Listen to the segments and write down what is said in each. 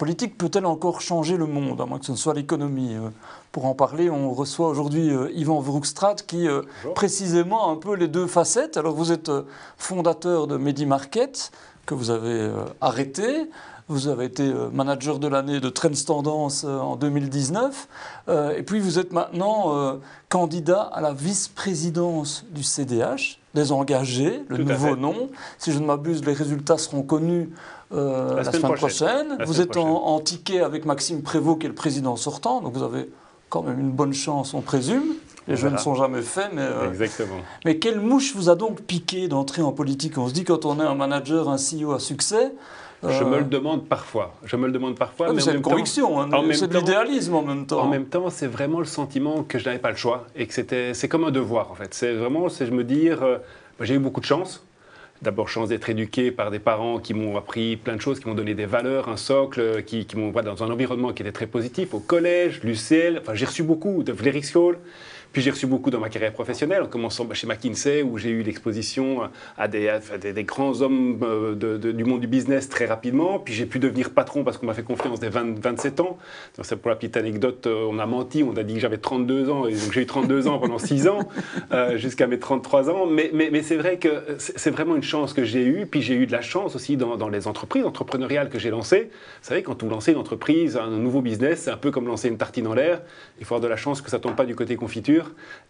politique peut-elle encore changer le monde, à moins que ce ne soit l'économie Pour en parler, on reçoit aujourd'hui Yvan Vroegstraat qui, précisément, un peu les deux facettes. Alors, vous êtes fondateur de MediMarket, que vous avez arrêté. Vous avez été euh, manager de l'année de Trends Tendance euh, en 2019. Euh, et puis vous êtes maintenant candidat à la vice-présidence du CDH, des engagés, le nouveau nom. Si je ne m'abuse, les résultats seront connus la, semaine, prochaine. vous êtes En, ticket avec Maxime Prévost, qui est le président sortant. Donc vous avez quand même une bonne chance, on présume. Les jeux ne sont jamais faits, mais... Exactement. Mais quelle mouche vous a donc piqué d'entrer en politique? On se dit quand on est un manager, un CEO à succès, je me le demande parfois. Je me le demande parfois. Mais c'est une conviction, hein, c'est de l'idéalisme en même temps. En même temps, c'est vraiment le sentiment que je n'avais pas le choix et que c'était, c'est comme un devoir en fait. C'est vraiment, c'est je me dire, euh, j'ai eu beaucoup de chance. D'abord, chance d'être éduqué par des parents qui m'ont appris plein de choses, qui m'ont donné des valeurs, un socle, qui, m'ont dans un environnement qui était très positif. Au collège, l'UCL, enfin, j'ai reçu beaucoup de Vlerik School. Puis j'ai reçu beaucoup dans ma carrière professionnelle, en commençant bah, chez McKinsey, où j'ai eu l'exposition à des, grands hommes euh, du monde du business très rapidement. Puis j'ai pu devenir patron parce qu'on m'a fait confiance dès 27 ans. C'est pour la petite anecdote, euh, on a menti, on a dit que j'avais 32 ans, et donc j'ai eu 32 ans pendant 6 ans, euh, jusqu'à mes 33 ans. Mais, c'est vrai que c'est vraiment une chance que j'ai eue. Puis j'ai eu de la chance aussi dans, les entreprises entrepreneuriales que j'ai lancées. Vous savez, quand vous lancez une entreprise, un nouveau business, c'est un peu comme lancer une tartine en l'air. Il faut avoir de la chance que ça tombe pas du côté confiture.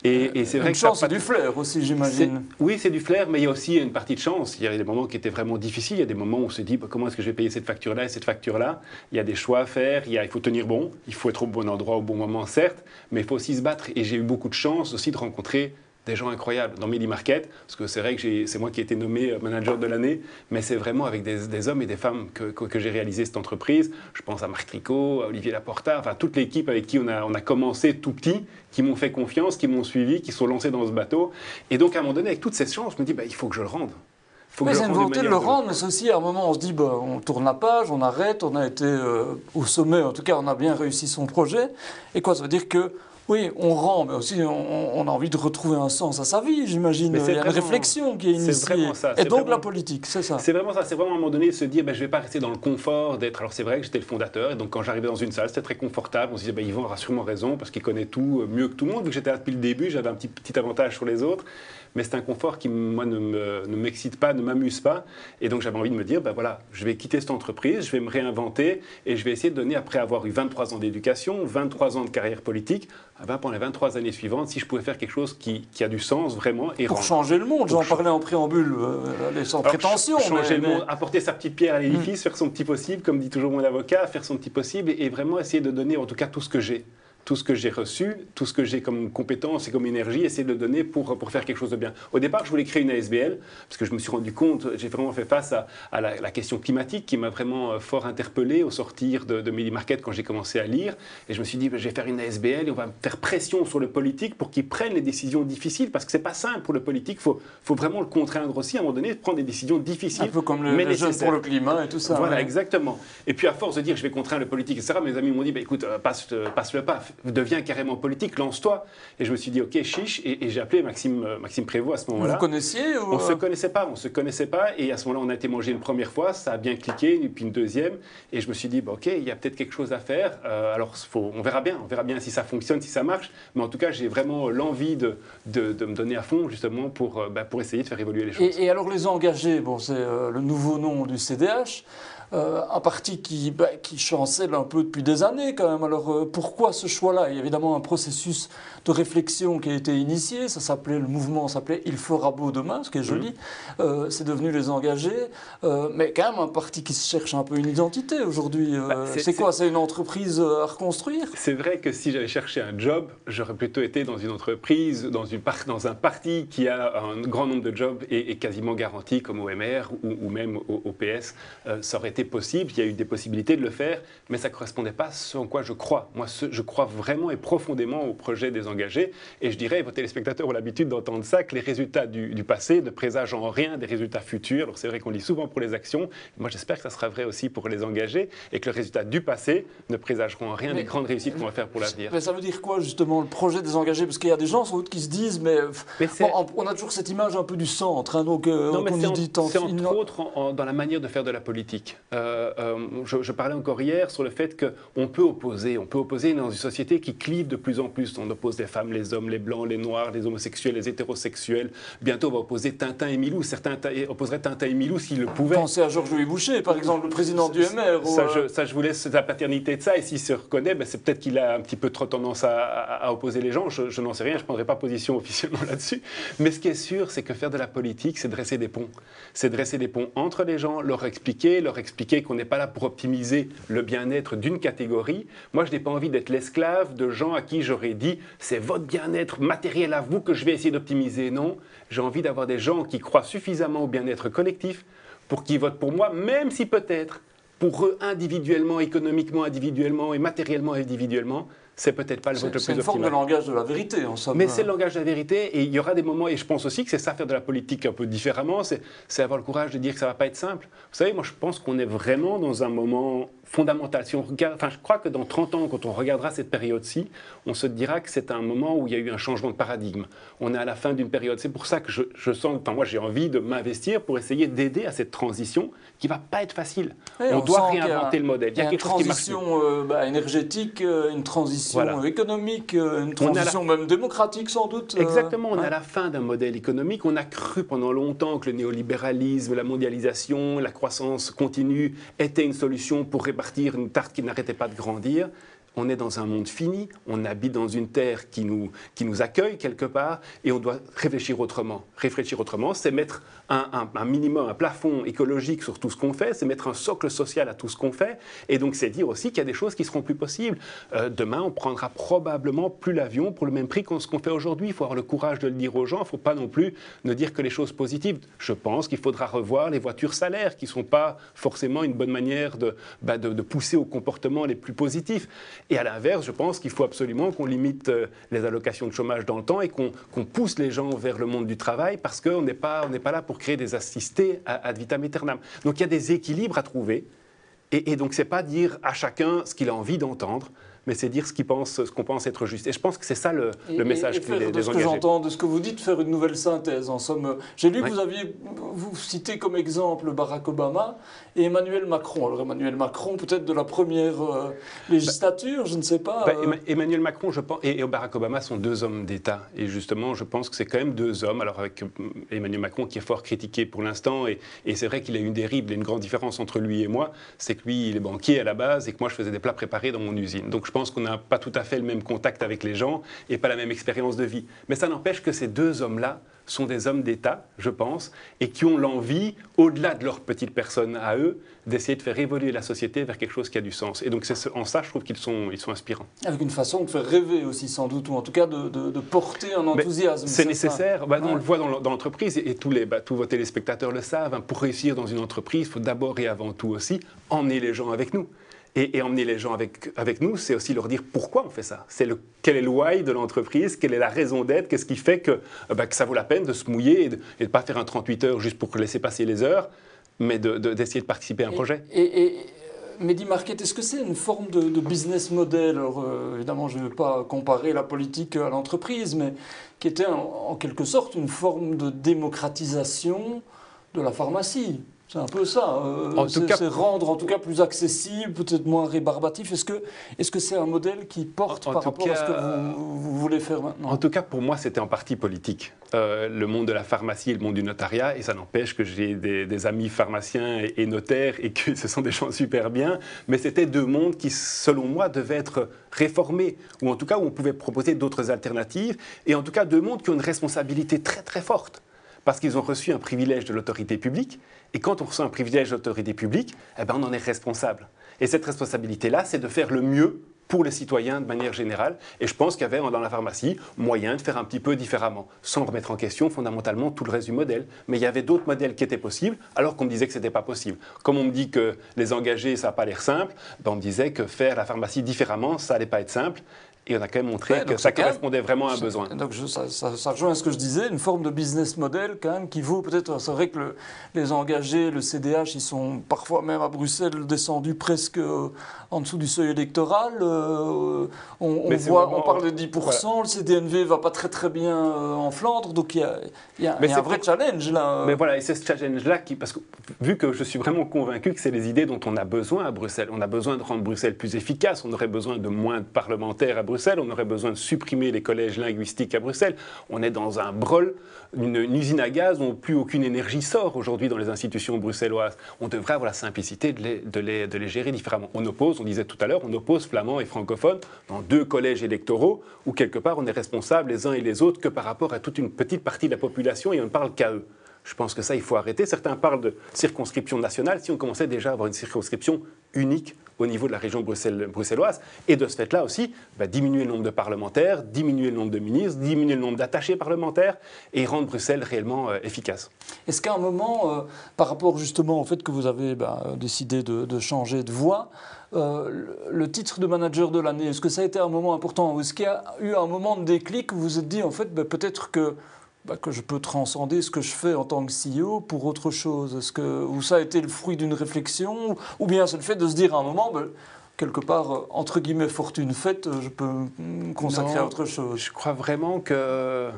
Et, c'est vrai que chance, c'est du flair aussi, j'imagine. Oui, c'est du flair, mais il y a aussi une partie de chance. Il y a des moments qui étaient vraiment difficiles. Il y a des moments où on se dit bah, comment est-ce que je vais payer cette facture-là et cette facture-là? Il y a des choix à faire. Il, il faut tenir bon. Il faut être au bon endroit au bon moment, certes, mais il faut aussi se battre. Et j'ai eu beaucoup de chance aussi de rencontrer des gens incroyables dans Midi Market, parce que c'est vrai que c'est moi qui ai été nommé euh, manager de l'année, mais c'est vraiment avec des, hommes et des femmes que, que, j'ai réalisé cette entreprise. Je pense à Marc Tricot, à Olivier Laporta, enfin toute l'équipe avec qui on a, on a commencé tout petit, qui m'ont fait confiance, qui m'ont suivi, qui sont lancés dans ce bateau. Et donc à un moment donné, avec toutes ces chances, je me dis, bah, il faut que je le rende. Faut mais c'est une volonté de le rendre, mais c'est aussi à un moment on se dit bah, on tourne la page, on arrête, on a été euh, au sommet, en tout cas on a bien réussi son projet. Et quoi Ça veut dire que oui, on rend, mais aussi on, a envie de retrouver un sens à sa vie, j'imagine. Il y a une réflexion qui est initiée. C'est vraiment ça. Et donc la politique, c'est ça. C'est vraiment ça. C'est vraiment à un moment donné se dire, ben, je ne vais pas rester dans le confort d'être. Alors c'est vrai que j'étais le fondateur, et donc quand j'arrivais dans une salle, c'était très confortable. On se disait, ben, Yvan aura sûrement raison, parce qu'il connaît tout euh, mieux que tout le monde. Vu que j'étais là depuis le début, j'avais un petit, petit avantage sur les autres mais c'est un confort qui, moi, ne m'excite pas, ne m'amuse pas. Et donc, j'avais envie de me dire, ben voilà, je vais quitter cette entreprise, je vais me réinventer et je vais essayer de donner, après avoir eu 23 ans d'éducation, 23 ans de carrière politique, ben, pendant les 23 années suivantes, si je pouvais faire quelque chose qui, qui a du sens vraiment. Et Pour changer le monde, j'en parlais en préambule, euh, sans prétention. Changer le monde, apporter sa petite pierre à l'édifice, mm. faire son petit possible, comme dit toujours mon avocat, faire son petit possible et vraiment essayer de donner en tout cas tout ce que j'ai tout ce que j'ai reçu, tout ce que j'ai comme compétence et comme énergie, essayer de le donner pour, pour faire quelque chose de bien. Au départ, je voulais créer une ASBL, parce que je me suis rendu compte, j'ai vraiment fait face à, à la, question climatique qui m'a vraiment euh, fort interpellé au sortir de, de Midi Market quand j'ai commencé à lire. Et je me suis dit, ben, je vais faire une ASBL et on va faire pression sur le politique pour qu'il prenne les décisions difficiles, parce que c'est pas simple pour le politique, il faut, faut vraiment le contraindre aussi à un moment donné, de prendre des décisions difficiles. Un peu comme le, mais jeunes pour le climat et tout ça. Voilà, exactement. Et puis à force de dire, je vais contraindre le politique, etc., mes amis m'ont dit, ben, écoute, euh, passe, euh, passe le pas, deviens carrément politique, lance-toi. Et je me suis dit, ok, chiche, et, j'ai appelé Maxime, euh, Maxime Prévost à ce moment-là. Vous connaissiez On ne se connaissait pas, on se connaissait pas, et à ce moment-là, on a été mangé une première fois, ça a bien cliqué, puis une deuxième, et je me suis dit, bah, ok, il y a peut-être quelque chose à faire. Euh, alors, faut, on verra bien, on verra bien si ça fonctionne, si ça marche, mais en tout cas, j'ai vraiment l'envie de, de, me donner à fond, justement, pour, euh, bah, pour essayer de faire évoluer les choses. Et, alors, les engagés, bon, c'est le nouveau nom du CDH. Euh, un parti qui, bah, qui chancelle un peu depuis des années quand même. Alors euh, pourquoi ce choix-là? Il y a évidemment un processus de réflexion qui a été initié. Ça s'appelait, le mouvement s'appelait Il fera beau demain, ce qui est joli. Mmh. Euh, c'est devenu les engagés. mais quand même un parti qui se cherche un peu une identité aujourd'hui. Bah, c'est quoi? C'est une entreprise à reconstruire? C'est vrai que si j'avais cherché un job, j'aurais plutôt été dans une entreprise, dans, une dans un parti qui a un grand nombre de jobs et, quasiment garanti comme OMR ou, ou même au, PS. ça aurait été possible, il y a eu des possibilités de le faire, mais ça ne correspondait pas à ce en quoi je crois. Moi, je crois vraiment et profondément au projet des engagés. Et je dirais, vos téléspectateurs ont l'habitude d'entendre ça, que les résultats du, passé ne présagent en rien des résultats futurs. Alors c'est vrai qu'on lit souvent pour les actions. Moi, j'espère que ça sera vrai aussi pour les engagés et que le résultat du passé ne présageront en rien des grandes réussites qu'on va faire pour l'avenir. Mais ça veut dire quoi, justement, le projet des engagés? Parce qu'il y a des gens, sans doute, qui se disent, mais, on a toujours cette image un peu du centre. Hein, donc, euh, non, mais c'est entre autres dans la manière de faire de la politique. Euh, euh, je, je, parlais encore hier sur le fait qu'on peut opposer. On peut opposer dans une société qui clive de plus en plus. On oppose les femmes, les hommes, les blancs, les noirs, les homosexuels, les hétérosexuels. Bientôt, on va opposer Tintin et Milou. Certains opposeraient Tintin et Milou s'ils le pouvaient. Pensez à Georges-Louis Boucher, par exemple, le président du MR. Ça, je, ça, je vous laisse la paternité de ça. Et s'il se reconnaît, ben, c'est peut-être qu'il a un petit peu trop tendance à, opposer les gens. Je, n'en sais rien. Je ne prendrai pas position officiellement là-dessus. Mais ce qui est sûr, c'est que faire de la politique, c'est dresser des ponts. C'est dresser des ponts entre les gens, leur expliquer, leur expliquer qu'on n'est pas là pour optimiser le bien-être d'une catégorie. Moi, je n'ai pas envie d'être l'esclave de gens à qui j'aurais dit c'est votre bien-être matériel à vous que je vais essayer d'optimiser. Non, j'ai envie d'avoir des gens qui croient suffisamment au bien-être collectif pour qu'ils votent pour moi, même si peut-être pour eux individuellement, économiquement individuellement et matériellement individuellement, c'est peut-être pas le vote le plus C'est une forme de langage de la vérité, en somme. Mais c'est le langage de la vérité, et il y aura des moments, et je pense aussi que c'est ça faire de la politique un peu différemment, c'est avoir le courage de dire que ça va pas être simple. Vous savez, moi je pense qu'on est vraiment dans un moment fondamental. Si on regarde, enfin, je crois que dans 30 ans, quand on regardera cette période-ci, on se dira que c'est un moment où il y a eu un changement de paradigme. On est à la fin d'une période. C'est pour ça que je, je sens, enfin, moi j'ai envie de m'investir pour essayer d'aider à cette transition qui va pas être facile. on, doit réinventer le modèle. Il y a, une transition euh, bah, énergétique, euh, une transition économique, euh, une transition même démocratique sans doute. Exactement, on est à la fin d'un modèle économique. On a cru pendant longtemps que le néolibéralisme, la mondialisation, la croissance continue étaient une solution pour réparer une tarte qui n'arrêtait pas de grandir on est dans un monde fini, on habite dans une terre qui nous, qui nous accueille quelque part, et on doit réfléchir autrement. Réfléchir autrement, c'est mettre un, minimum, un plafond écologique sur tout ce qu'on fait, c'est mettre un socle social à tout ce qu'on fait, et donc c'est dire aussi qu'il y a des choses qui seront plus possibles. Euh, demain, on prendra probablement plus l'avion pour le même prix qu'on ce qu'on fait aujourd'hui. Il faut avoir le courage de le dire aux gens, il ne faut pas non plus ne dire que les choses positives. Je pense qu'il faudra revoir les voitures salaires, qui ne sont pas forcément une bonne manière de, bah, de pousser aux comportements les plus positifs. Et à l'inverse, je pense qu'il faut absolument qu'on limite euh, les allocations de chômage dans le temps et qu'on pousse les gens vers le monde du travail parce qu'on n'est pas, pas là pour créer des assistés ad vitam aeternam. Donc il y a des équilibres à trouver. Et, et donc, ce n'est pas dire à chacun ce qu'il a envie d'entendre, mais c'est dire ce qu'on pense, qu'on pense être juste. Et je pense que c'est ça le, message et, des, de ce que j'entends, de ce que vous dites, faire une nouvelle synthèse. En somme, j'ai lu que vous aviez, vous citez comme exemple Barack Obama et Emmanuel Macron. Alors Emmanuel Macron, peut-être de la première euh, législature, je ne sais pas. Bah, euh. Emmanuel Macron, je pense, et, Barack Obama sont deux hommes d'État. Et justement, je pense que c'est quand même deux hommes. Alors avec euh, Emmanuel Macron qui est fort critiqué pour l'instant, et, et c'est vrai qu'il a une dérive, il y a une grande différence entre lui et moi, c'est que lui, il est banquier à la base et que moi, je faisais des plats préparés dans mon usine. Donc je pense qu'on n'a pas tout à fait le même contact avec les gens et pas la même expérience de vie. Mais ça n'empêche que ces deux hommes-là sont des hommes d'État, je pense, et qui ont l'envie, au-delà de leur petite personne à eux, d'essayer de faire évoluer la société vers quelque chose qui a du sens. Et donc en ça, je trouve qu'ils sont, ils sont inspirants. Avec une façon de faire rêver aussi, sans doute, ou en tout cas de, porter un enthousiasme. C'est nécessaire. Bah, On le voit dans l'entreprise, et tous, les, bah, tous vos téléspectateurs le savent. Hein. pour réussir dans une entreprise, il faut d'abord et avant tout aussi emmener les gens avec nous. Et, emmener les gens avec, avec nous, c'est aussi leur dire pourquoi on fait ça. C'est le, quel est le why de l'entreprise, quelle est la raison d'être, qu'est-ce qui fait que, euh, bah, que, ça vaut la peine de se mouiller et de ne pas faire un 38 heures juste pour laisser passer les heures, mais d'essayer de, participer à un projet. Et, et Medi Market, est-ce que c'est une forme de, business model? Alors, euh, évidemment, je ne veux pas comparer la politique à l'entreprise, mais qui était en quelque sorte une forme de démocratisation de la pharmacie. C'est un peu ça. Euh, c'est rendre en tout cas plus accessible, peut-être moins rébarbatif. Est-ce que est-ce que c'est un modèle qui porte par rapport à ce que vous, voulez faire maintenant? En tout cas, pour moi, c'était en partie politique. Euh, le monde de la pharmacie et le monde du notariat, et ça n'empêche que j'ai des, amis pharmaciens et, notaires et que ce sont des gens super bien, mais c'était deux mondes qui, selon moi, devaient être réformés, ou en tout cas où on pouvait proposer d'autres alternatives, et en tout cas deux mondes qui ont une responsabilité très très forte parce qu'ils ont reçu un privilège de l'autorité publique. Et quand on reçoit un privilège de l'autorité publique, eh ben on en est responsable. Et cette responsabilité-là, c'est de faire le mieux pour les citoyens de manière générale. Et je pense qu'il y avait dans la pharmacie moyen de faire un petit peu différemment, sans remettre en question fondamentalement tout le reste du modèle. Mais il y avait d'autres modèles qui étaient possibles, alors qu'on me disait que ce n'était pas possible. Comme on me dit que les engagés, ça n'a pas l'air simple, ben on me disait que faire la pharmacie différemment, ça n'allait pas être simple. Et on a quand même montré que ça correspondait vraiment à un besoin. Donc ça, ça, rejoint ce que je disais, une forme de business model quand même qui vaut peut-être. C'est vrai que les engagés, le CDH, ils sont parfois même à Bruxelles descendus presque euh, en dessous du seuil électoral. Euh, on, voit, on parle de 10%, le CDNV va pas très très bien euh, en Flandre, donc il y a, y a, un vrai challenge là. Mais voilà, et c'est ce challenge-là qui, parce que vu que je suis vraiment convaincu que c'est les idées dont on a besoin à Bruxelles, on a besoin de rendre Bruxelles plus efficace, on aurait besoin de moins de parlementaires à Bruxelles, on aurait besoin de supprimer les collèges linguistiques à Bruxelles. On est dans un brol, une, usine à gaz où plus aucune énergie sort aujourd'hui dans les institutions bruxelloises. On devrait avoir la simplicité de les, de les, de les gérer différemment. On oppose, on disait tout à l'heure, on oppose flamands et francophones dans deux collèges électoraux où quelque part on est responsable les uns et les autres que par rapport à toute une petite partie de la population et on ne parle qu'à eux. Je pense que ça, il faut arrêter. Certains parlent de circonscription nationale. Si on commençait déjà à avoir une circonscription unique au niveau de la région bruxelloise, et de ce fait-là aussi, bah, diminuer le nombre de parlementaires, diminuer le nombre de ministres, diminuer le nombre d'attachés parlementaires, et rendre Bruxelles réellement euh, efficace. Est-ce qu'à un moment, euh, par rapport justement au fait que vous avez bah, décidé de, changer de voie, euh, le titre de manager de l'année, est-ce que ça a été un moment important Est-ce qu'il y a eu un moment de déclic où vous vous êtes dit, en fait, bah, peut-être que bah, que je peux transcender ce que je fais en tant que CEO pour autre chose Est-ce que ou ça a été le fruit d'une réflexion Ou bien c'est le fait de se dire à un moment, bah, quelque part, euh, entre guillemets, fortune faite, je peux me consacrer à autre chose Je crois vraiment que.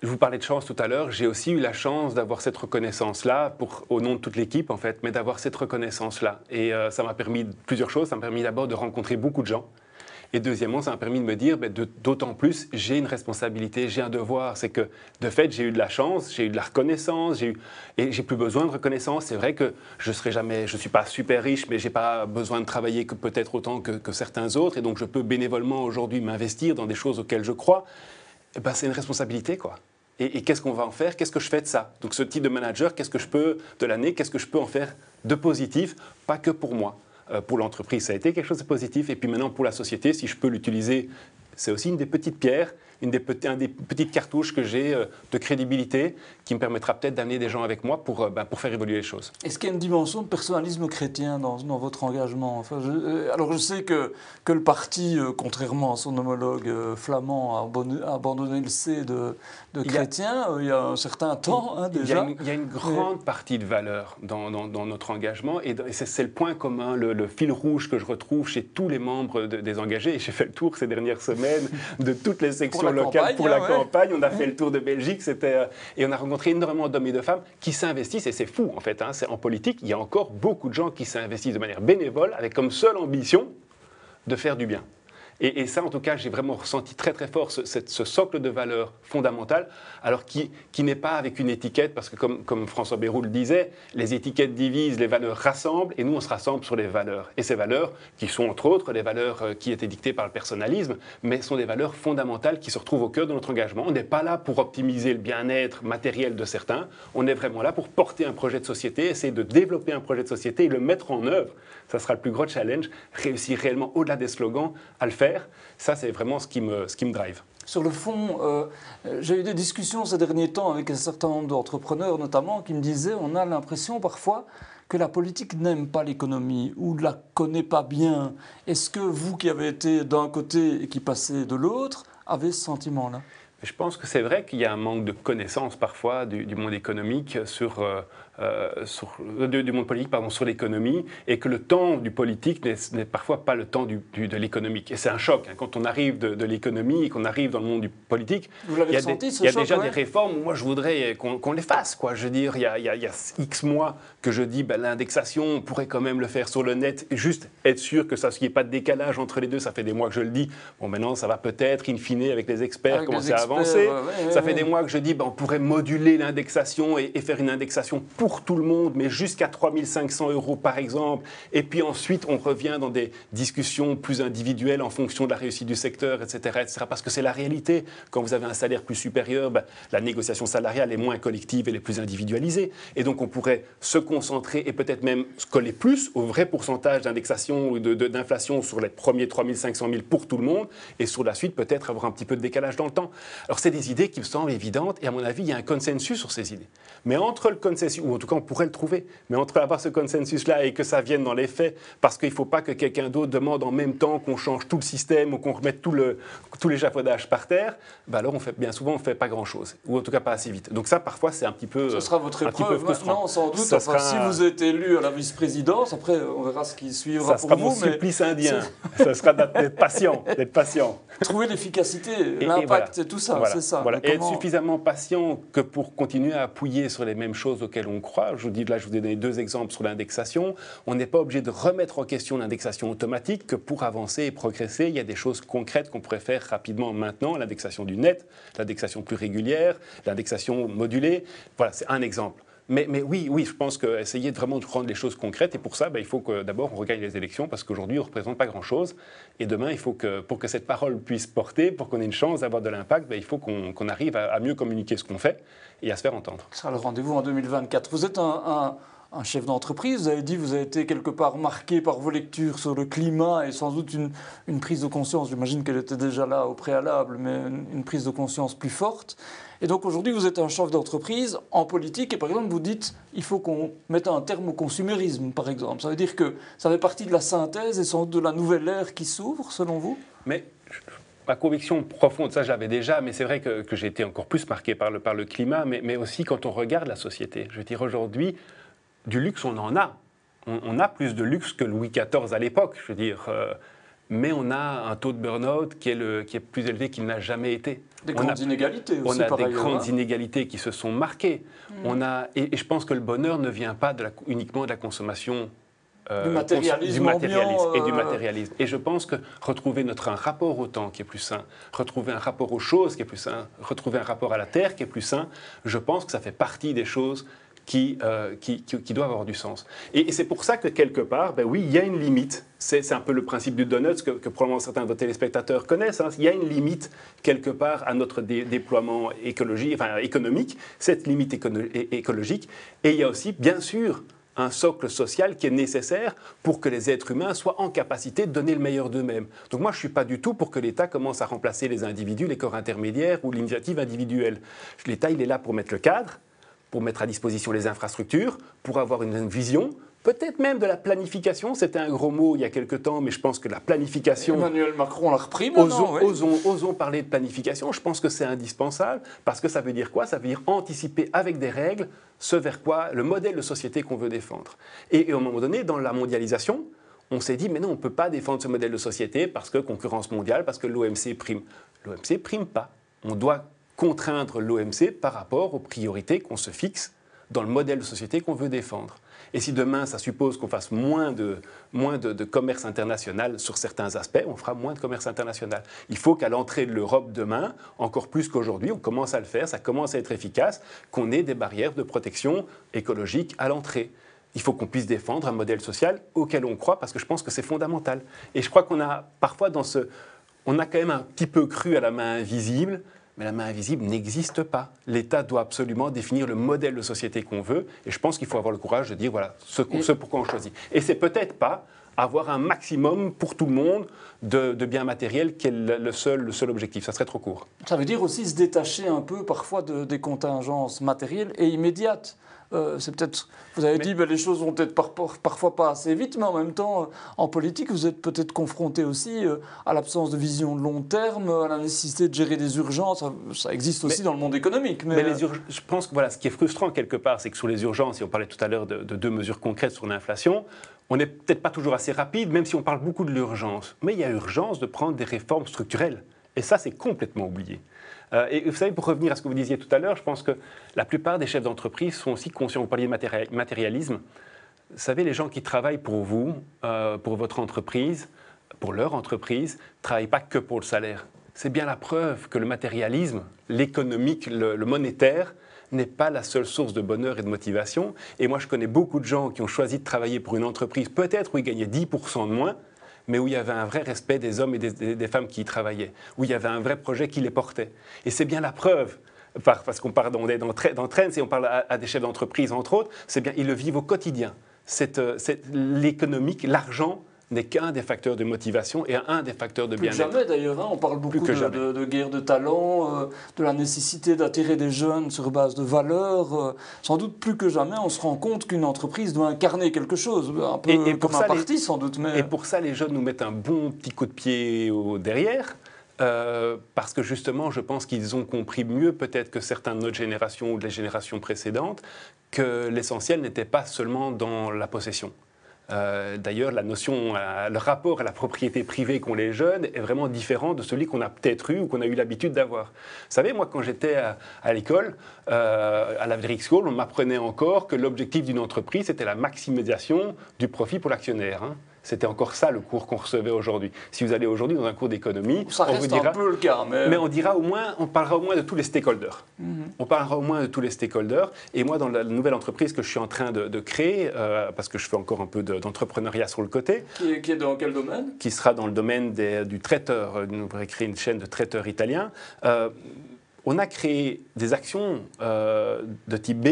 Je vous parlais de chance tout à l'heure, j'ai aussi eu la chance d'avoir cette reconnaissance-là, au nom de toute l'équipe en fait, mais d'avoir cette reconnaissance-là. Et euh, ça m'a permis plusieurs choses. Ça m'a permis d'abord de rencontrer beaucoup de gens et deuxièmement, ça m'a permis de me dire, ben, d'autant plus, j'ai une responsabilité, j'ai un devoir. C'est que, de fait, j'ai eu de la chance, j'ai eu de la reconnaissance, j'ai eu, et j'ai plus besoin de reconnaissance. C'est vrai que je serai jamais, je suis pas super riche, mais j'ai pas besoin de travailler que peut-être autant que, certains autres, et donc je peux bénévolement aujourd'hui m'investir dans des choses auxquelles je crois. Eh ben, c'est une responsabilité, quoi. Et, et qu'est-ce qu'on va en faire? Qu'est-ce que je fais de ça? Donc, ce type de manager, qu'est-ce que je peux de l'année Qu'est-ce que je peux en faire de positif? Pas que pour moi. Euh, pour l'entreprise, ça a été quelque chose de positif. Et puis maintenant, pour la société, si je peux l'utiliser, c'est aussi une des petites pierres une des, des petites cartouches que j'ai euh, de crédibilité qui me permettra peut-être d'amener des gens avec moi pour, euh, ben, pour faire évoluer les choses. Est-ce qu'il y a une dimension de personnalisme chrétien dans, dans votre engagement? Enfin, euh, Alors je sais que, que le parti, contrairement à son homologue flamand, a abandonné le C de, de chrétien il y a un certain temps hein, déjà. Il y, a une, grande partie de valeur dans, dans, notre engagement et, c'est le point commun, le, fil rouge que je retrouve chez tous les membres des engagés. Et j'ai fait le tour ces dernières semaines de toutes les sections local pour la campagne. On a fait le tour de Belgique, c'était euh, et on a rencontré énormément d'hommes et de femmes qui s'investissent et c'est fou en fait. Hein, c'est en politique, il y a encore beaucoup de gens qui s'investissent de manière bénévole avec comme seule ambition de faire du bien. Et, ça, en tout cas, j'ai vraiment ressenti très très fort ce, socle de valeurs fondamentales, alors qui, qui n'est pas avec une étiquette, parce que comme, François Bérou le disait, les étiquettes divisent, les valeurs rassemblent, et nous, on se rassemble sur les valeurs. Et ces valeurs, qui sont entre autres les valeurs euh, qui étaient dictées par le personnalisme, mais sont des valeurs fondamentales qui se retrouvent au cœur de notre engagement. On n'est pas là pour optimiser le bien-être matériel de certains, on est vraiment là pour porter un projet de société, essayer de développer un projet de société et le mettre en œuvre. Ça sera le plus gros challenge, réussir réellement au-delà des slogans à le faire ça, c'est vraiment ce qui me, ce qui me drive. Sur le fond, euh, j'ai eu des discussions ces derniers temps avec un certain nombre d'entrepreneurs, notamment, qui me disaient on a l'impression parfois que la politique n'aime pas l'économie ou ne la connaît pas bien. Est-ce que vous, qui avez été d'un côté et qui passez de l'autre, avez ce sentiment-là? Je pense que c'est vrai qu'il y a un manque de connaissance parfois du, monde économique sur, euh, euh, sur, du, monde politique pardon, sur l'économie et que le temps du politique n'est parfois pas le temps du, de l'économique. Et c'est un choc. Hein. Quand on arrive de, l'économie et qu'on arrive dans le monde du politique, il y a, des, il y a déjà des réformes où moi je voudrais qu'on les fasse. Quoi. Je veux dire, il y a, il y a X mois que je dis ben, l'indexation, on pourrait quand même le faire sur le net, juste être sûr que ça, qu'il n'y ait pas de décalage entre les deux. Ça fait des mois que je le dis. Bon, maintenant, ça va peut-être, in fine, avec les experts, commencer à avancer. ça fait des mois que je dis ben, on pourrait moduler l'indexation et, et faire une indexation pour pour tout le monde, mais jusqu'à 3500 euros par exemple. Et puis ensuite, on revient dans des discussions plus individuelles en fonction de la réussite du secteur, etc. etc. parce que c'est la réalité. Quand vous avez un salaire plus supérieur, ben, la négociation salariale est moins collective, elle est plus individualisée. Et donc on pourrait se concentrer et peut-être même se coller plus au vrai pourcentage d'indexation ou d'inflation sur les premiers 3500 000 pour tout le monde. Et sur la suite, peut-être avoir un petit peu de décalage dans le temps. Alors c'est des idées qui me semblent évidentes et à mon avis, il y a un consensus sur ces idées. Mais entre le consensus, ou en tout cas on pourrait le trouver, mais entre avoir ce consensus-là et que ça vienne dans les faits, parce qu'il ne faut pas que quelqu'un d'autre demande en même temps qu'on change tout le système ou qu'on remette tout le, tous les jafaudages par terre, bah alors on fait, bien souvent on ne fait pas grand-chose, ou en tout cas pas assez vite. Donc ça parfois c'est un petit peu... Ce sera votre épreuve maintenant sans doute, si vous êtes élu à la vice-présidence, après on verra ce qui suivra ça sera vous. Mon supplice indien, ça sera d'être patient, d'être patient. Trouver l'efficacité, l'impact et, tout ça, c'est ça. Et être suffisamment patient que pour continuer à appuyer sur les mêmes choses auxquelles on Je vous dis là, je vous ai donné deux exemples sur l'indexation. On n'est pas obligé de remettre en question l'indexation automatique que pour avancer et progresser, il y a des choses concrètes qu'on pourrait faire rapidement maintenant. L'indexation du net, l'indexation plus régulière, l'indexation modulée. Voilà, c'est un exemple. Mais, oui, oui, je pense qu'essayer vraiment de rendre les choses concrètes, et pour ça, ben, il faut que d'abord on regagne les élections, parce qu'aujourd'hui, on ne représente pas grand-chose. Et demain, il faut que, pour que cette parole puisse porter, pour qu'on ait une chance d'avoir de l'impact, ben, il faut qu'on arrive à, mieux communiquer ce qu'on fait et à se faire entendre. Ce sera le rendez-vous en 2024. Vous êtes un, chef d'entreprise, vous avez dit, vous avez été quelque part marqué par vos lectures sur le climat et sans doute une, prise de conscience, j'imagine qu'elle était déjà là au préalable, mais une prise de conscience plus forte. Et donc aujourd'hui, vous êtes un chef d'entreprise en politique et par exemple, vous dites il faut qu'on mette un terme au consumérisme, par exemple. Ça veut dire que ça fait partie de la synthèse et sans doute de la nouvelle ère qui s'ouvre, selon vous? Mais ma conviction profonde, ça j'avais déjà, mais c'est vrai que, j'ai été encore plus marqué par le, par le climat, mais, mais, aussi quand on regarde la société. Je veux dire, aujourd'hui, du luxe, on en a. On, a plus de luxe que Louis XIV à l'époque. Je veux dire. Euh, mais on a un taux de burn-out qui, qui, est plus élevé qu'il n'a jamais été. Des grandes inégalités aussi. On a des grandes hein. inégalités qui se sont marquées. Hmm. On a, et, je pense que le bonheur ne vient pas de la, uniquement de la consommation. Euh, du matérialisme, du matérialisme et du euh, matérialisme. Et je pense que retrouver notre un rapport au temps qui est plus sain, retrouver un rapport aux choses qui est plus sain, retrouver un rapport à la terre qui est plus sain, je pense que ça fait partie des choses euh, qui, qui, doivent avoir du sens. Et, c'est pour ça que quelque part, ben oui, il y a une limite. C'est un peu le principe du donut que, probablement certains de vos téléspectateurs connaissent. Hein. Il y a une limite quelque part à notre déploiement écologique, enfin, économique, cette limite écologique. Et il y a aussi, bien sûr, un socle social qui est nécessaire pour que les êtres humains soient en capacité de donner le meilleur d'eux-mêmes. Donc moi, je ne suis pas du tout pour que l'État commence à remplacer les individus, les corps intermédiaires ou l'initiative individuelle. L'État, il est là pour mettre le cadre, pour mettre à disposition les infrastructures, pour avoir une vision, peut-être même de la planification. C'était un gros mot il y a quelque temps, mais je pense que la planification. Emmanuel Macron l'a repris maintenant. Osons, osons, parler de planification. Je pense que c'est indispensable parce que ça veut dire quoi? Ça veut dire anticiper avec des règles ce vers quoi le modèle de société qu'on veut défendre. Et, et, un moment donné, dans la mondialisation, on s'est dit mais non, on ne peut pas défendre ce modèle de société parce que concurrence mondiale, parce que l'OMC prime. L'OMC prime pas. On doit contraindre l'OMC par rapport aux priorités qu'on se fixe dans le modèle de société qu'on veut défendre. Et si demain, ça suppose qu'on fasse moins, de, moins de, commerce international sur certains aspects, on fera moins de commerce international. Il faut qu'à l'entrée de l'Europe demain, encore plus qu'aujourd'hui, on commence à le faire, ça commence à être efficace, qu'on ait des barrières de protection écologique à l'entrée. Il faut qu'on puisse défendre un modèle social auquel on croit, parce que je pense que c'est fondamental. Et je crois qu'on a parfois dans ce... On a quand même un petit peu cru à la main invisible mais la main invisible n'existe pas. L'État doit absolument définir le modèle de société qu'on veut, et je pense qu'il faut avoir le courage de dire voilà ce, ce pourquoi on choisit. Et c'est peut-être pas avoir un maximum pour tout le monde de, biens matériels qui est le seul, le seul objectif. Ça serait trop court. Ça veut dire aussi se détacher un peu parfois de, des contingences matérielles et immédiates. Euh, c'est peut-être, vous avez dit, ben, les choses vont peut-être parfois pas assez vite, mais en même temps, euh, en politique, vous êtes peut-être confronté aussi euh, à l'absence de vision de long terme, à la nécessité de gérer des urgences. Ça, existe aussi dans le monde économique. Mais, les je pense que voilà, ce qui est frustrant quelque part, c'est que sur les urgences, et on parlait tout à l'heure de, de deux mesures concrètes sur l'inflation, on n'est peut-être pas toujours assez rapide, même si on parle beaucoup de l'urgence. Mais il y a urgence de prendre des réformes structurelles. Et ça, c'est complètement oublié. Euh, et vous savez, pour revenir à ce que vous disiez tout à l'heure, je pense que la plupart des chefs d'entreprise sont aussi conscients, vous parliez de matérialisme, vous savez, les gens qui travaillent pour vous, euh, pour votre entreprise, pour leur entreprise, ne travaillent pas que pour le salaire. C'est bien la preuve que le matérialisme, l'économique, le, le monétaire, n'est pas la seule source de bonheur et de motivation. Et moi, je connais beaucoup de gens qui ont choisi de travailler pour une entreprise, peut-être où ils gagnaient 10% de moins, mais où il y avait un vrai respect des hommes et des, femmes qui y travaillaient, où il y avait un vrai projet qui les portait. Et c'est bien la preuve parce qu'on parle d'entraîne, si on parle à, des chefs d'entreprise, entre autres, c'est bien, ils le vivent au quotidien. C'est euh, l'économique, l'argent n'est qu'un des facteurs de motivation et un des facteurs de bien-être. Plus jamais d'ailleurs, hein. on parle beaucoup de, guerre de talent, euh, de la nécessité d'attirer des jeunes sur base de valeurs. Euh, sans doute plus que jamais, on se rend compte qu'une entreprise doit incarner quelque chose, un peu et, pour comme ça, un parti sans doute. Mais... Et pour ça, les jeunes nous mettent un bon petit coup de pied au derrière. Euh, parce que justement, je pense qu'ils ont compris mieux peut-être que certains de notre génération ou de les générations précédentes que l'essentiel n'était pas seulement dans la possession. Euh, d'ailleurs, la notion, euh, le rapport à la propriété privée qu'ont les jeunes est vraiment différent de celui qu'on a peut-être eu ou qu'on a eu l'habitude d'avoir. Vous savez, moi, quand j'étais à, l'école, à la School, on m'apprenait encore que l'objectif d'une entreprise, c'était la maximisation du profit pour l'actionnaire. Hein. C'était encore ça le cours qu'on recevait aujourd'hui. Si vous allez aujourd'hui dans un cours d'économie, on vous dira, un peu le cas, mais... on dira au moins, on parlera au moins de tous les stakeholders. Mhm. On parlera au moins de tous les stakeholders. Et moi, dans la nouvelle entreprise que je suis en train de, créer, euh, parce que je fais encore un peu d'entrepreneuriat sur le côté, qui est, dans quel domaine? Qui sera dans le domaine du traiteur. Nous allons créer une chaîne de traiteurs italiens. Euh, on a créé des actions euh, de type B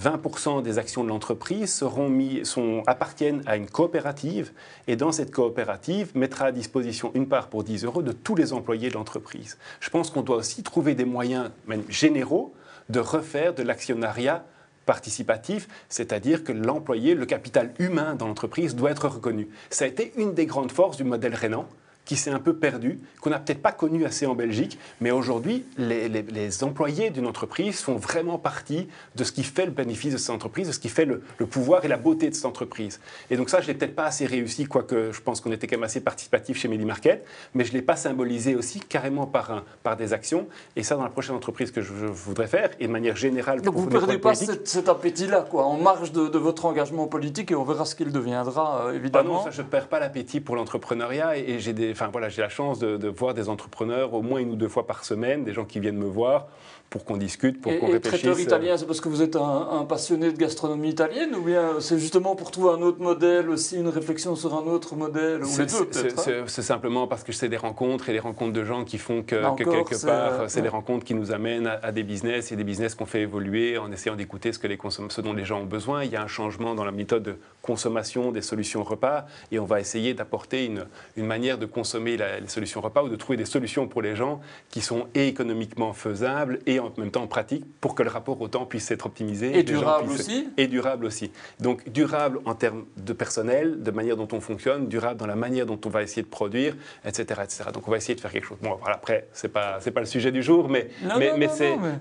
20% des actions de l'entreprise seront mis, sont, appartiennent à une coopérative et dans cette coopérative mettra à disposition une part pour 10 euros de tous les employés de l'entreprise. Je pense qu'on doit aussi trouver des moyens même généraux de refaire de l'actionnariat participatif, c'est-à-dire que l'employé, le capital humain dans l'entreprise doit être reconnu. Ça a été une des grandes forces du modèle Rénan qui s'est un peu perdu, qu'on n'a peut-être pas connu assez en Belgique, mais aujourd'hui, les, employés d'une entreprise font vraiment partie de ce qui fait le bénéfice de cette entreprise, de ce qui fait le, pouvoir et la beauté de cette entreprise. Et donc ça, je ne l'ai peut-être pas assez réussi, quoique je pense qu'on était quand même assez participatif chez Market, mais je ne l'ai pas symbolisé aussi carrément par, un, par des actions. Et ça, dans la prochaine entreprise que je, voudrais faire, et de manière générale... Donc vous ne perdez pas cet, appétit-là, quoi, en marge de, votre engagement politique, et on verra ce qu'il deviendra, évidemment. Ah non, ça, je ne perds pas l'appétit pour l'entrepreneuriat, et j'ai des enfin voilà, j'ai la chance de, voir des entrepreneurs au moins une ou deux fois par semaine, des gens qui viennent me voir pour qu'on discute, pour qu'on réfléchisse. traiteur italien, c'est parce que vous êtes un, passionné de gastronomie italienne ou bien c'est justement pour trouver un autre modèle aussi, une réflexion sur un autre modèle hein? C'est simplement parce que c'est des rencontres et des rencontres de gens qui font que, quelque part, c'est des rencontres qui nous amènent à, des business et des business qu'on fait évoluer en essayant d'écouter ce, que les ce dont les gens ont besoin. Il y a un changement dans la méthode de consommation des solutions repas et on va essayer d'apporter une, une, manière de consommer les solutions repas ou de trouver des solutions pour les gens qui sont économiquement faisables et en même temps en pratique pour que le rapport au temps puisse être optimisé. Et durable aussi Et durable aussi. Donc durable en termes de personnel, de manière dont on fonctionne, durable dans la manière dont on va essayer de produire, etc. etc. Donc on va essayer de faire quelque chose. Bon, voilà, après, ce n'est pas, pas le sujet du jour, mais, mais,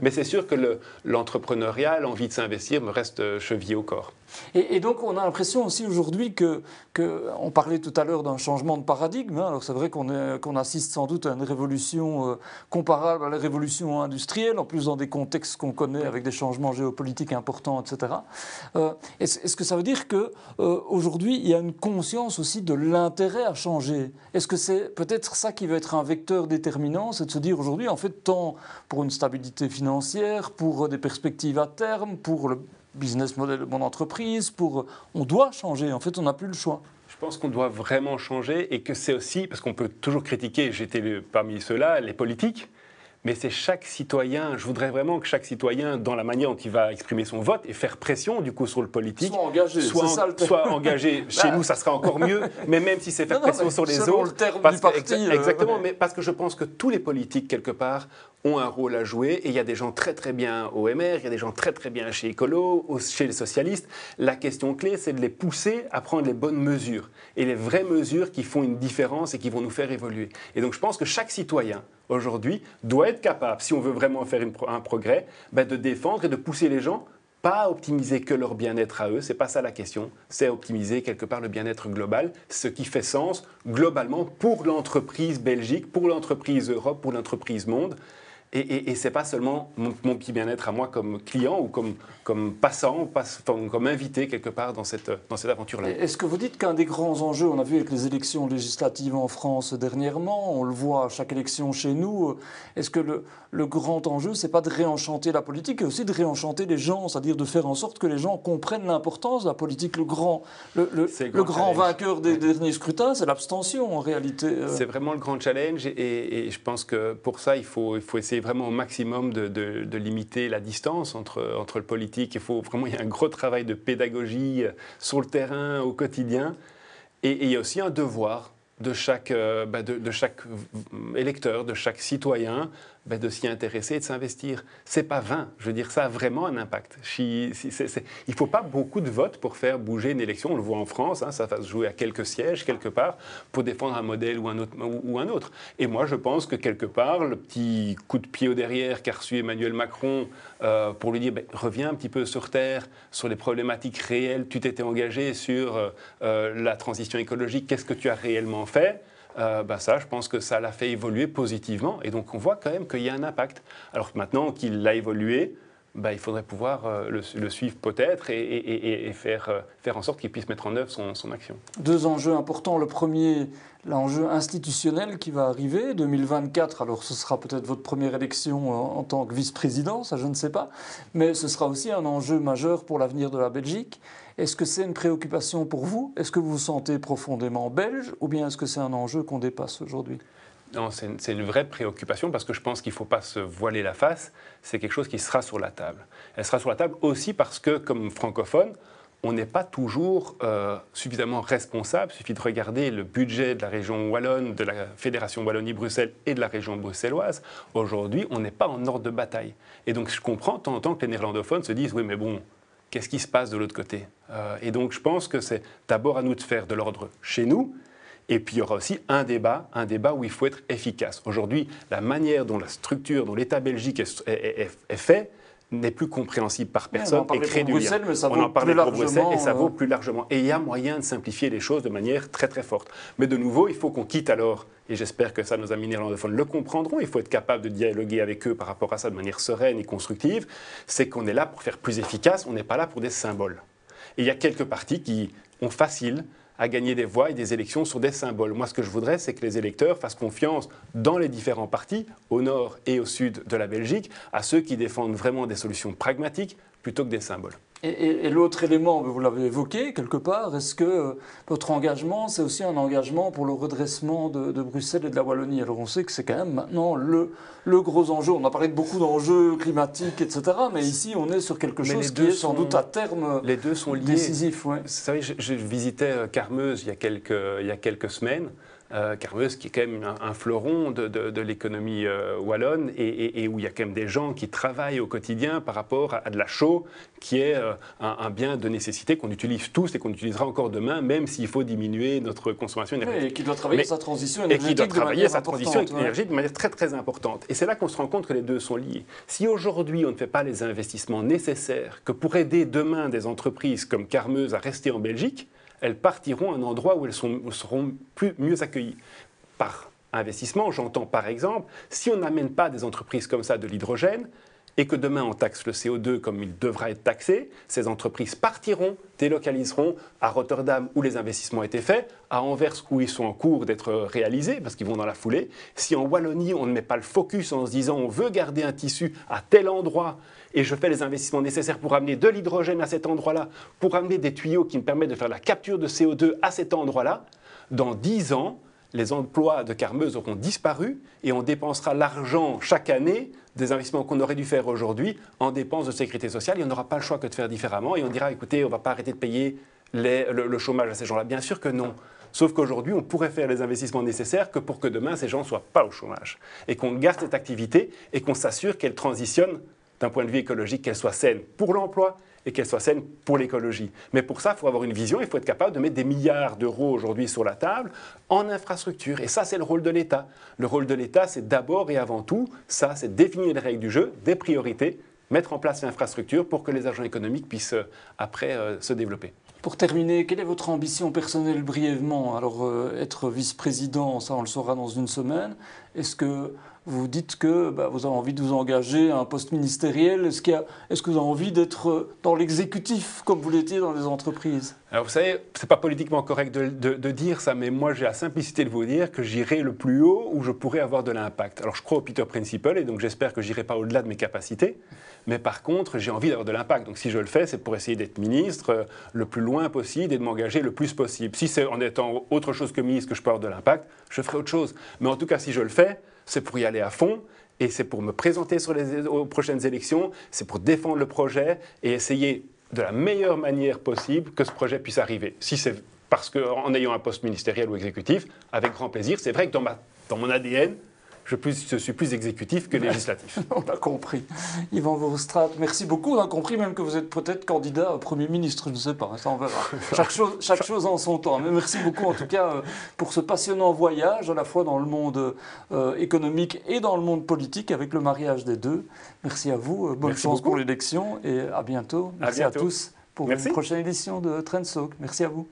mais c'est sûr que l'entrepreneuriat, l'envie de s'investir me reste euh, chevillé au corps. Et, donc on a l'impression aussi aujourd'hui que, que, on parlait tout à l'heure d'un changement de paradigme, hein. alors c'est vrai qu'on qu'on assiste sans doute à une révolution euh, comparable à la révolution industrielle, en plus dans des contextes qu'on connaît avec des changements géopolitiques importants, etc. Euh, est-ce, que ça veut dire qu'aujourd'hui euh, il y a une conscience aussi de l'intérêt à changer? Est-ce que c'est peut-être ça qui va être un vecteur déterminant, c'est de se dire aujourd'hui en fait tant pour une stabilité financière, pour des perspectives à terme, pour le business model de mon entreprise, pour... On doit changer, en fait, on n'a plus le choix. Je pense qu'on doit vraiment changer et que c'est aussi, parce qu'on peut toujours critiquer, j'étais parmi ceux-là, les politiques, mais c'est chaque citoyen. Je voudrais vraiment que chaque citoyen, dans la manière dont il va exprimer son vote et faire pression du coup sur le politique, soit engagé. Soit, engagé. Chez nous, ça sera encore mieux. Mais même si c'est faire pression sur les autres, le terme parce du parti, euh, exactement. Mais parce que je pense que tous les politiques quelque part ont un rôle à jouer et il y a des gens très très bien au MR, il y a des gens très très bien chez Écolo, chez les socialistes. La question clé, c'est de les pousser à prendre les bonnes mesures et les vraies mesures qui font une différence et qui vont nous faire évoluer. Et donc je pense que chaque citoyen aujourd'hui doit être capable, si on veut vraiment faire un progrès, ben, de défendre et de pousser les gens pas optimiser que leur bien-être à eux, c'est pas ça la question, c'est optimiser quelque part le bien-être global, ce qui fait sens globalement pour l'entreprise Belgique, pour l'entreprise Europe, pour l'entreprise monde. Et, et, ce n'est pas seulement mon, petit bien-être à moi comme client ou comme, comme passant, comme invité quelque part dans cette, dans cette aventure-là. Est-ce que vous dites qu'un des grands enjeux, on a vu avec les élections législatives en France dernièrement, on le voit à chaque élection chez nous, est-ce que le, le grand enjeu, c'est pas de réenchanter la politique, mais aussi de réenchanter les gens, c'est-à-dire de faire en sorte que les gens comprennent l'importance de la politique. Le grand, le, le, grand, vainqueur des, derniers scrutins, c'est l'abstention en réalité. Euh. C'est vraiment le grand challenge et, et, je pense que pour ça, il faut, il faut essayer vraiment au maximum de, de, limiter la distance entre, entre le politique. Il faut vraiment, il y a un gros travail de pédagogie sur le terrain au quotidien. Et, il y a aussi un devoir de chaque, euh, bah, de, chaque électeur, de chaque citoyen, ben, de s'y intéresser et de s'investir. C'est pas vain. Je veux dire, ça a vraiment un impact. il ne faut pas beaucoup de votes pour faire bouger une élection. On le voit en France, hein, ça va se jouer à quelques sièges, quelque part, pour défendre un modèle ou un autre. Et moi, je pense que quelque part, le petit coup de pied au derrière qu'a reçu Emmanuel Macron euh, pour lui dire ben, reviens un petit peu sur Terre, sur les problématiques réelles, tu t'étais engagé sur euh, euh, la transition écologique, qu'est-ce que tu as réellement fait? Euh, bah ça, je pense que ça l'a fait évoluer positivement. Et donc, on voit quand même qu'il y a un impact. Alors maintenant qu'il l'a évolué, bah, il faudrait pouvoir euh, le, suivre peut-être et, faire, euh, faire en sorte qu'il puisse mettre en œuvre son, action. Deux enjeux importants. Le premier, l'enjeu institutionnel qui va arriver, 2024. Alors ce sera peut-être votre première élection en, en tant que vice-président, ça je ne sais pas. Mais ce sera aussi un enjeu majeur pour l'avenir de la Belgique. Est-ce que c'est une préoccupation pour vous? Est-ce que vous vous sentez profondément belge ou bien est-ce que c'est un enjeu qu'on dépasse aujourd'hui? Non, c'est une, vraie préoccupation parce que je pense qu'il ne faut pas se voiler la face. C'est quelque chose qui sera sur la table. Elle sera sur la table aussi parce que, comme francophone, on n'est pas toujours euh, suffisamment responsable. Il suffit de regarder le budget de la région wallonne, de la Fédération Wallonie-Bruxelles et de la région bruxelloise. Aujourd'hui, on n'est pas en ordre de bataille. Et donc, je comprends de temps en temps que les néerlandophones se disent Oui, mais bon, qu'est-ce qui se passe de l'autre côté euh, Et donc je pense que c'est d'abord à nous de faire de l'ordre chez nous, et puis il y aura aussi un débat, un débat où il faut être efficace. Aujourd'hui, la manière dont la structure, dont l'État belgique est, fait, n'est plus compréhensible par personne et crée du lien. Mais ça on en parlait pour Bruxelles et ça vaut plus largement. Et il y a moyen de simplifier les choses de manière très très forte. Mais de nouveau, il faut qu'on quitte alors et j'espère que ça, nos amis néerlandophones le comprendront, il faut être capable de dialoguer avec eux par rapport à ça de manière sereine et constructive, c'est qu'on est là pour faire plus efficace, on n'est pas là pour des symboles. Et il y a quelques partis qui ont facile à gagner des voix et des élections sur des symboles. Moi, ce que je voudrais, c'est que les électeurs fassent confiance dans les différents partis, au nord et au sud de la Belgique, à ceux qui défendent vraiment des solutions pragmatiques plutôt que des symboles. Et, l'autre élément, vous l'avez évoqué quelque part, est-ce que euh, votre engagement, c'est aussi un engagement pour le redressement de, Bruxelles et de la Wallonie? Alors on sait que c'est quand même maintenant le, le, gros enjeu. On a parlé de beaucoup d'enjeux climatiques, etc. Mais ici, on est sur quelque chose qui est sans doute à terme les deux sont liés. décisif. Vous savez, je, visitais euh, Carmeuse il y a quelques, il y a quelques semaines. Euh, Carmeuse, qui est quand même un, fleuron de, l'économie euh, wallonne et, où il y a quand même des gens qui travaillent au quotidien par rapport à, de la chaux, qui est euh, un, bien de nécessité qu'on utilise tous et qu'on utilisera encore demain, même s'il faut diminuer notre consommation énergétique. et qui doit travailler sa transition énergétique. Et qui doit travailler sa transition énergétique de manière très très importante. Et c'est là qu'on se rend compte que les deux sont liés. Si aujourd'hui on ne fait pas les investissements nécessaires que pour aider demain des entreprises comme Carmeuse à rester en Belgique, elles partiront à un endroit où elles seront plus, mieux accueillies. Par investissement, j'entends par exemple, si on n'amène pas des entreprises comme ça de l'hydrogène, et que demain on taxe le CO2 comme il devra être taxé, ces entreprises partiront, délocaliseront à Rotterdam où les investissements été faits, à Anvers où ils sont en cours d'être réalisés parce qu'ils vont dans la foulée. Si en Wallonie on ne met pas le focus en se disant on veut garder un tissu à tel endroit et je fais les investissements nécessaires pour amener de l'hydrogène à cet endroit-là, pour amener des tuyaux qui me permettent de faire la capture de CO2 à cet endroit-là, dans 10 ans, les emplois de Carmeuse auront disparu et on dépensera l'argent chaque année des investissements qu'on aurait dû faire aujourd'hui en dépenses de sécurité sociale. Et on n'aura pas le choix que de faire différemment. Et on dira, écoutez, on ne va pas arrêter de payer le, chômage à ces gens-là. Bien sûr que non. Sauf qu'aujourd'hui, on pourrait faire les investissements nécessaires que pour que demain, ces gens ne soient pas au chômage. Et qu'on garde cette activité et qu'on s'assure qu'elle transitionne d'un point de vue écologique, qu'elle soit saine pour l'emploi et qu'elle soit saine pour l'écologie. Mais pour ça, il faut avoir une vision, il faut être capable de mettre des milliards d'euros aujourd'hui sur la table en infrastructure. Et ça, c'est le rôle de l'État. Le rôle de l'État, c'est d'abord et avant tout, ça, c'est définir les règles du jeu, des priorités, mettre en place l'infrastructure pour que les agents économiques puissent euh, après euh, se développer. Pour terminer, quelle est votre ambition personnelle brièvement? Alors, euh, être vice-président, ça on le saura dans une semaine. Est-ce que vous dites que bah, vous avez envie de vous engager à un poste ministériel. Est-ce, est que vous avez envie d'être euh, dans l'exécutif comme vous l'étiez dans les entreprises? Alors vous savez, c'est pas politiquement correct de, dire ça, mais moi j'ai la simplicité de vous dire que j'irai le plus haut où je pourrais avoir de l'impact. Alors je crois au Peter Principle et donc j'espère que j'irai pas au-delà de mes capacités. Mais par contre, j'ai envie d'avoir de l'impact. Donc si je le fais, c'est pour essayer d'être ministre euh, le plus loin possible et de m'engager le plus possible. Si c'est en étant autre chose que ministre que je peux avoir de l'impact, je ferai autre chose. Mais en tout cas, si je le fais, c'est pour y aller à fond. Et c'est pour me présenter aux prochaines élections, c'est pour défendre le projet et essayer de la meilleure manière possible que ce projet puisse arriver. Si c'est parce qu'en ayant un poste ministériel ou exécutif, avec grand plaisir. C'est vrai que dans mon ADN, je, plus, je, suis plus exécutif que législatif. On a compris. Yvan Verhofstadt, merci beaucoup. On a compris même que vous êtes peut-être candidat à Premier ministre, je ne sais pas, ça on verra. Chaque chose, chaque chose en son temps. Mais merci beaucoup en tout cas euh, pour ce passionnant voyage, à la fois dans le monde euh, économique et dans le monde politique, avec le mariage des deux. Merci à vous, euh, bonne Merci chance beaucoup. pour l'élection et à bientôt. Merci à, bientôt. tous pour Merci. une prochaine édition de Trendsoak. Merci à vous.